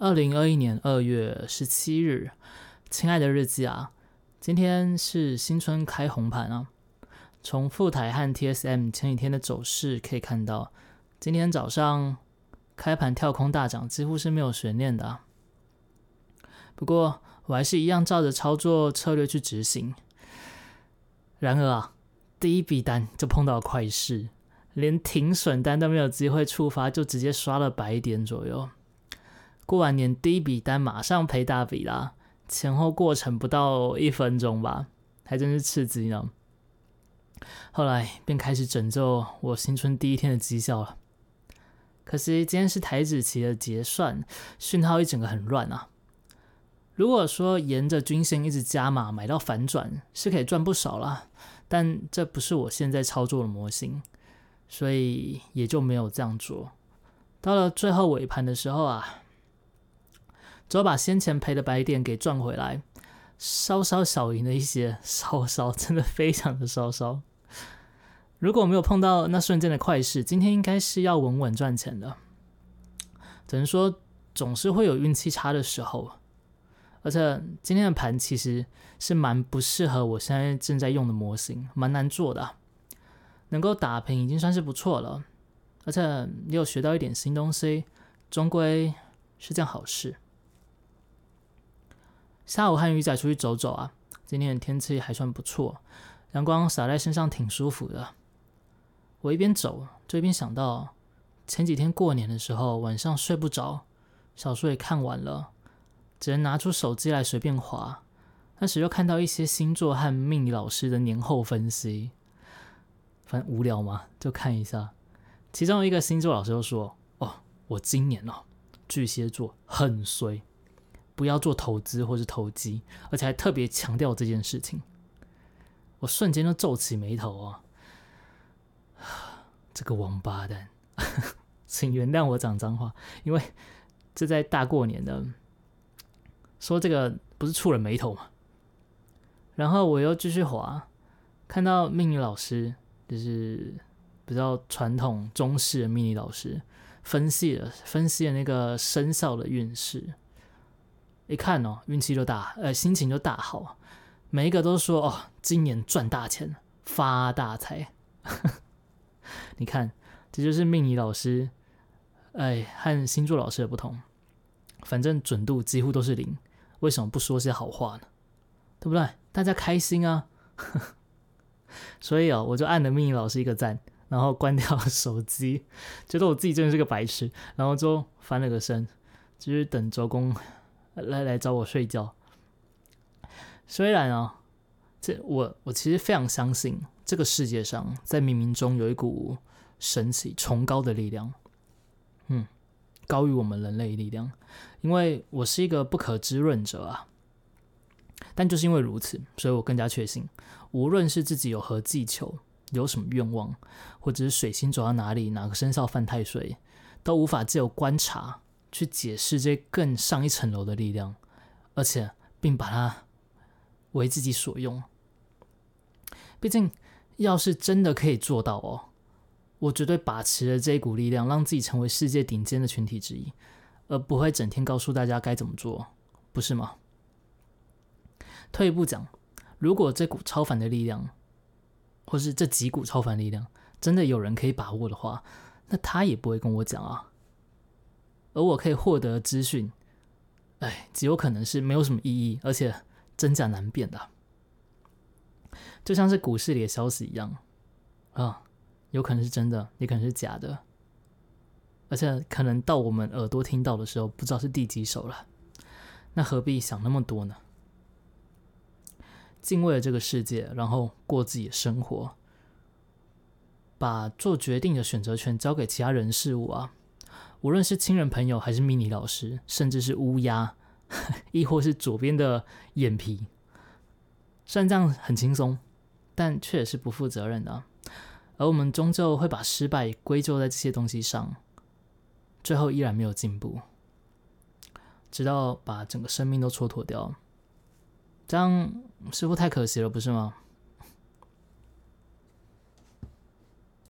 二零二一年二月十七日，亲爱的日记啊，今天是新春开红盘啊。从富台和 TSM 前几天的走势可以看到，今天早上开盘跳空大涨，几乎是没有悬念的啊。不过我还是一样照着操作策略去执行。然而啊，第一笔单就碰到了快市，连停损单都没有机会触发，就直接刷了百点左右。过完年第一笔单马上赔大笔啦，前后过程不到一分钟吧，还真是刺激呢。后来便开始拯救我新春第一天的绩效了。可惜今天是台子期的结算，讯号一整个很乱啊。如果说沿着均线一直加码买到反转，是可以赚不少了，但这不是我现在操作的模型，所以也就没有这样做。到了最后尾盘的时候啊。只要把先前赔的白点给赚回来，稍稍小赢了一些，稍稍真的非常的稍稍。如果没有碰到那瞬间的快事，今天应该是要稳稳赚钱的。只能说总是会有运气差的时候，而且今天的盘其实是蛮不适合我现在正在用的模型，蛮难做的。能够打平已经算是不错了，而且也有学到一点新东西，终归是件好事。下午和鱼仔出去走走啊，今天的天气还算不错，阳光洒在身上挺舒服的。我一边走就一边想到，前几天过年的时候晚上睡不着，小说也看完了，只能拿出手机来随便划。那时又看到一些星座和命理老师的年后分析，反正无聊嘛，就看一下。其中一个星座老师就说：“哦，我今年哦，巨蟹座很衰。”不要做投资或是投机，而且还特别强调这件事情。我瞬间就皱起眉头啊！这个王八蛋，请原谅我讲脏话，因为这在大过年的说这个不是触了眉头吗？然后我又继续滑，看到命理老师，就是比较传统中式的命理老师分析了分析了那个生肖的运势。一看哦，运气就大，呃，心情就大好，每一个都说哦，今年赚大钱，发大财。你看，这就是命理老师，哎，和星座老师的不同。反正准度几乎都是零，为什么不说些好话呢？对不对？大家开心啊。所以哦，我就按了命理老师一个赞，然后关掉手机，觉得我自己真的是个白痴，然后就翻了个身，就是等周公。来来找我睡觉。虽然啊，这我我其实非常相信这个世界上在冥冥中有一股神奇崇高的力量，嗯，高于我们人类力量。因为我是一个不可知论者啊，但就是因为如此，所以我更加确信，无论是自己有何寄求，有什么愿望，或者是水星走到哪里，哪个生肖犯太岁，都无法自由观察。去解释这更上一层楼的力量，而且并把它为自己所用。毕竟，要是真的可以做到哦，我绝对把持了这一股力量，让自己成为世界顶尖的群体之一，而不会整天告诉大家该怎么做，不是吗？退一步讲，如果这股超凡的力量，或是这几股超凡力量，真的有人可以把握的话，那他也不会跟我讲啊。而我可以获得资讯，哎，极有可能是没有什么意义，而且真假难辨的，就像是股市里的消息一样啊，有可能是真的，也可能是假的，而且可能到我们耳朵听到的时候，不知道是第几手了。那何必想那么多呢？敬畏了这个世界，然后过自己的生活，把做决定的选择权交给其他人事物啊。无论是亲人朋友，还是迷你老师，甚至是乌鸦，亦或是左边的眼皮，虽然这样很轻松，但却也是不负责任的。而我们终究会把失败归咎在这些东西上，最后依然没有进步，直到把整个生命都蹉跎掉。这样似乎太可惜了，不是吗？